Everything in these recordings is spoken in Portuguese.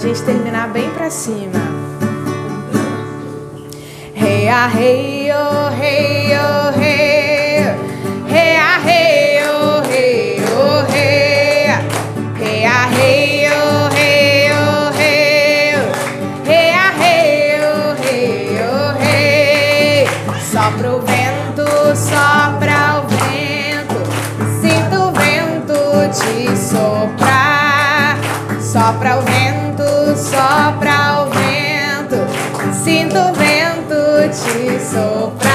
gente terminar bem pra cima. Rei a rei, oh, rei, oh, rei. Rei a rei, oh, rei, oh, rei. Rei a rei, oh, rei, oh, rei. Rei a rei, oh, rei, oh, rei. Sopra o vento, sopra o vento. Sinto o vento te soprar. Sopra o vento sopra o vento, sinto o vento te soprar.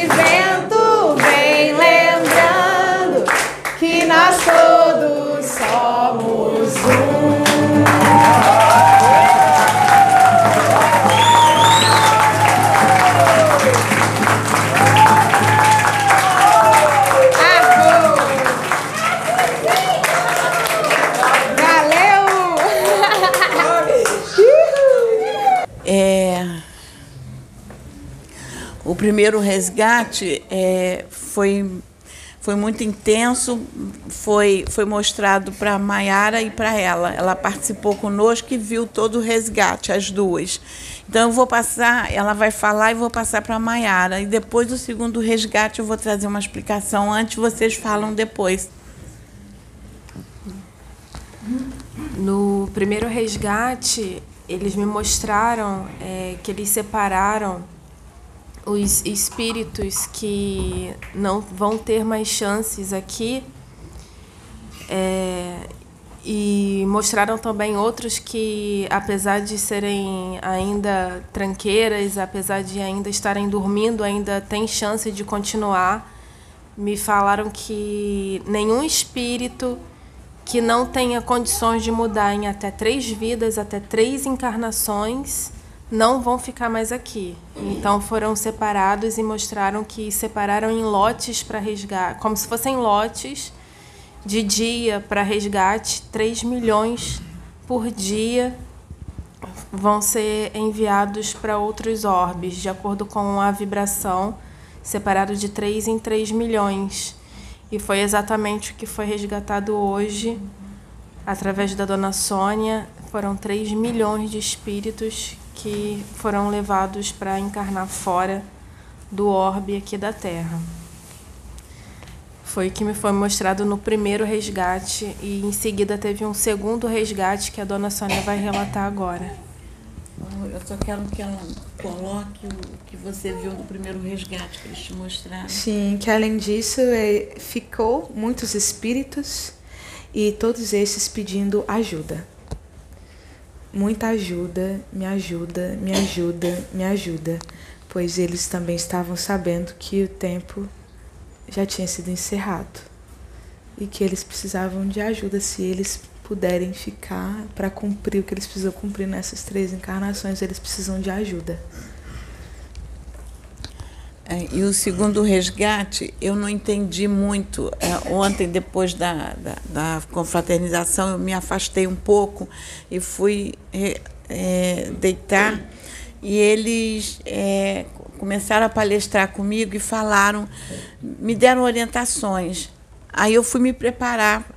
Please O primeiro resgate é, foi, foi muito intenso, foi, foi mostrado para a Maiara e para ela. Ela participou conosco e viu todo o resgate, as duas. Então eu vou passar, ela vai falar e vou passar para a Maiara. E depois do segundo resgate eu vou trazer uma explicação antes, vocês falam depois. No primeiro resgate, eles me mostraram é, que eles separaram os espíritos que não vão ter mais chances aqui é, e mostraram também outros que, apesar de serem ainda tranqueiras, apesar de ainda estarem dormindo, ainda tem chance de continuar. Me falaram que nenhum espírito que não tenha condições de mudar em até três vidas, até três encarnações, não vão ficar mais aqui. Então foram separados e mostraram que separaram em lotes para resgate, como se fossem lotes de dia para resgate, 3 milhões por dia vão ser enviados para outros orbes, de acordo com a vibração, separado de 3 em 3 milhões. E foi exatamente o que foi resgatado hoje, através da dona Sônia. Foram 3 milhões de espíritos que foram levados para encarnar fora do orbe aqui da Terra. Foi o que me foi mostrado no primeiro resgate e em seguida teve um segundo resgate que a dona Sônia vai relatar agora. Eu só quero que ela coloque o que você viu no primeiro resgate que eles te mostraram. Sim, que além disso é, ficou muitos espíritos e todos esses pedindo ajuda muita ajuda, me ajuda, me ajuda, me ajuda, pois eles também estavam sabendo que o tempo já tinha sido encerrado e que eles precisavam de ajuda se eles puderem ficar para cumprir o que eles precisam cumprir nessas três encarnações, eles precisam de ajuda. É, e o segundo resgate, eu não entendi muito. É, ontem, depois da, da, da, confraternização, eu me afastei um pouco e fui é, é deitar. E eles é, começaram a palestrar comigo e falaram, me deram orientações. Aí eu fui me preparar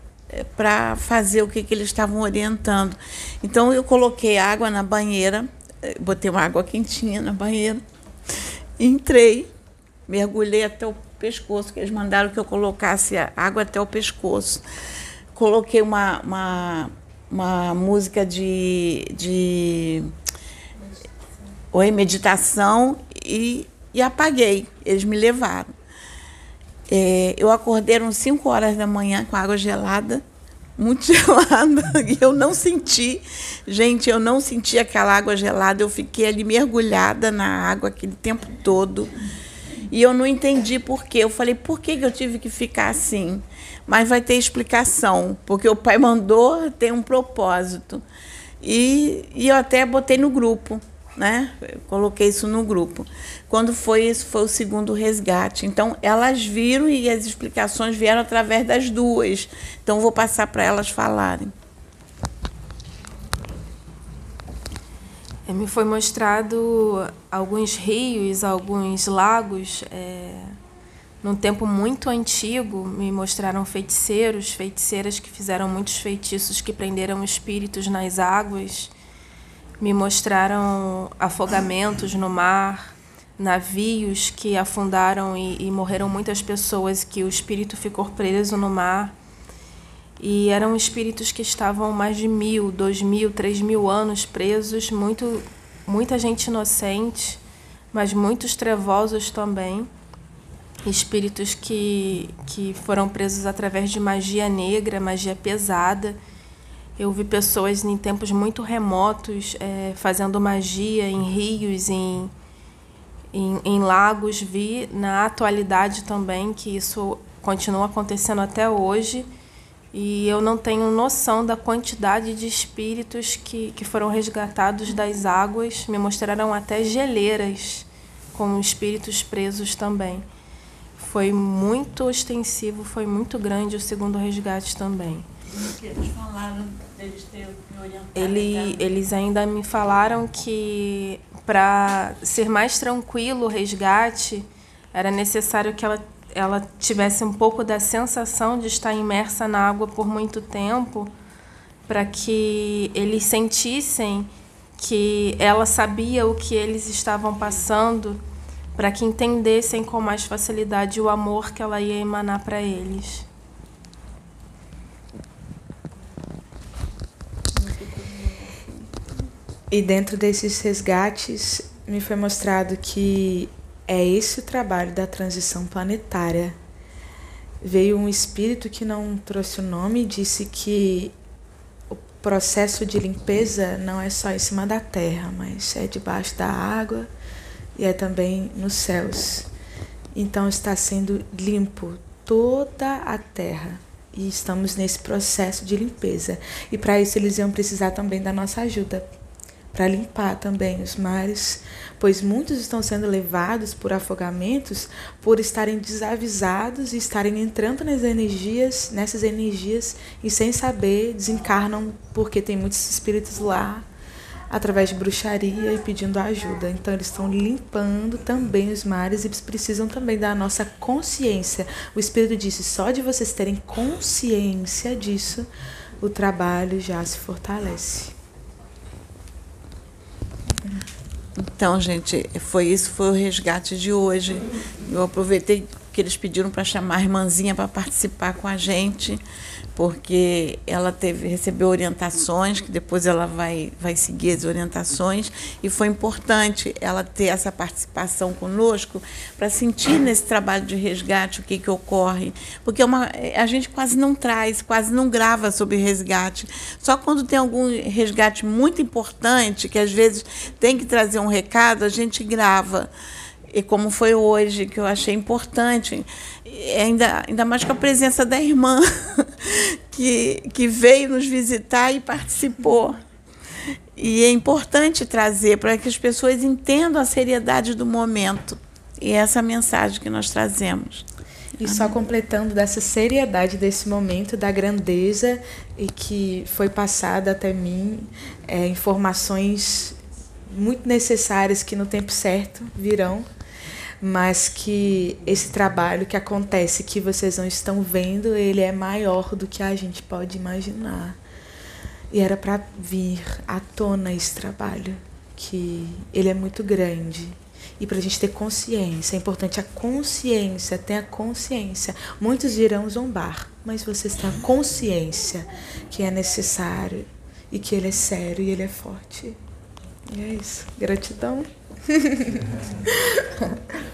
para fazer o que, que eles estavam orientando. Então eu coloquei água na banheira, botei uma água quentinha na banheira, entrei mergulhei até o pescoço, que eles mandaram que eu colocasse água até o pescoço. Coloquei uma, uma, uma música de, de Oi, meditação e, e apaguei. Eles me levaram. É, eu acordei às 5 horas da manhã com água gelada, muito gelada, e eu não senti, gente, eu não senti aquela água gelada, eu fiquei ali mergulhada na água aquele tempo todo. E eu não entendi por quê. Eu falei, por que eu tive que ficar assim? Mas vai ter explicação, porque o pai mandou, tem um propósito. E, e eu até botei no grupo, né? Eu coloquei isso no grupo. Quando foi isso, foi o segundo resgate. Então, elas viram e as explicações vieram através das duas. Então, vou passar para elas falarem. Me foi mostrado alguns rios, alguns lagos. É, num tempo muito antigo, me mostraram feiticeiros, feiticeiras que fizeram muitos feitiços que prenderam espíritos nas águas. Me mostraram afogamentos no mar, navios que afundaram e, e morreram muitas pessoas, que o espírito ficou preso no mar. E eram espíritos que estavam mais de mil, dois mil, três mil anos presos, muito, muita gente inocente, mas muitos trevosos também. Espíritos que, que foram presos através de magia negra, magia pesada. Eu vi pessoas em tempos muito remotos é, fazendo magia em rios, em, em, em lagos. Vi na atualidade também que isso continua acontecendo até hoje e eu não tenho noção da quantidade de espíritos que, que foram resgatados das águas. Me mostraram até geleiras com espíritos presos também. Foi muito extensivo, foi muito grande o segundo resgate também. Eles falaram deles Ele, eles ainda me falaram que para ser mais tranquilo o resgate era necessário que ela ela tivesse um pouco da sensação de estar imersa na água por muito tempo, para que eles sentissem que ela sabia o que eles estavam passando, para que entendessem com mais facilidade o amor que ela ia emanar para eles. E dentro desses resgates, me foi mostrado que é esse o trabalho da transição planetária. Veio um espírito que não trouxe o nome e disse que o processo de limpeza não é só em cima da terra, mas é debaixo da água e é também nos céus. Então está sendo limpo toda a terra e estamos nesse processo de limpeza. E para isso eles iam precisar também da nossa ajuda para limpar também os mares, pois muitos estão sendo levados por afogamentos por estarem desavisados e estarem entrando nas energias, nessas energias e sem saber desencarnam porque tem muitos espíritos lá através de bruxaria e pedindo ajuda. Então eles estão limpando também os mares e eles precisam também da nossa consciência. O espírito disse: só de vocês terem consciência disso, o trabalho já se fortalece. Então, gente, foi isso, foi o resgate de hoje. Eu aproveitei que eles pediram para chamar a irmãzinha para participar com a gente porque ela teve recebeu orientações que depois ela vai vai seguir as orientações. E foi importante ela ter essa participação conosco para sentir nesse trabalho de resgate o que que ocorre. Porque é uma, a gente quase não traz quase não grava sobre resgate. Só quando tem algum resgate muito importante que às vezes tem que trazer um recado a gente grava e como foi hoje, que eu achei importante, ainda, ainda mais com a presença da irmã, que, que veio nos visitar e participou. E é importante trazer para que as pessoas entendam a seriedade do momento. E é essa mensagem que nós trazemos. E só completando dessa seriedade desse momento, da grandeza e que foi passada até mim é, informações muito necessárias que no tempo certo virão mas que esse trabalho que acontece, que vocês não estão vendo, ele é maior do que a gente pode imaginar. E era para vir à tona esse trabalho, que ele é muito grande. E para a gente ter consciência, é importante a consciência, tenha consciência. Muitos irão zombar, mas vocês têm a consciência que é necessário e que ele é sério e ele é forte. E é isso. Gratidão.